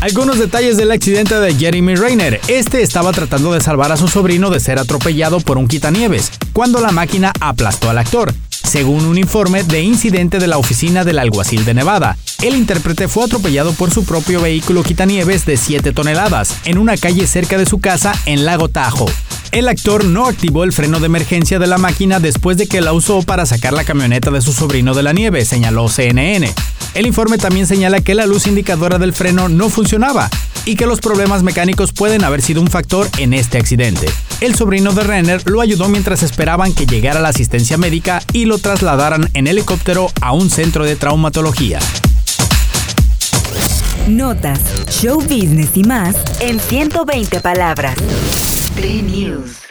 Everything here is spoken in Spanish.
Algunos detalles del accidente de Jeremy Rayner. Este estaba tratando de salvar a su sobrino de ser atropellado por un quitanieves, cuando la máquina aplastó al actor. Según un informe de incidente de la oficina del alguacil de Nevada, el intérprete fue atropellado por su propio vehículo quitanieves de 7 toneladas en una calle cerca de su casa en Lago Tahoe. El actor no activó el freno de emergencia de la máquina después de que la usó para sacar la camioneta de su sobrino de la nieve, señaló CNN. El informe también señala que la luz indicadora del freno no funcionaba y que los problemas mecánicos pueden haber sido un factor en este accidente. El sobrino de Renner lo ayudó mientras esperaban que llegara la asistencia médica y lo trasladaran en helicóptero a un centro de traumatología. Notas, show business y más en 120 palabras. News.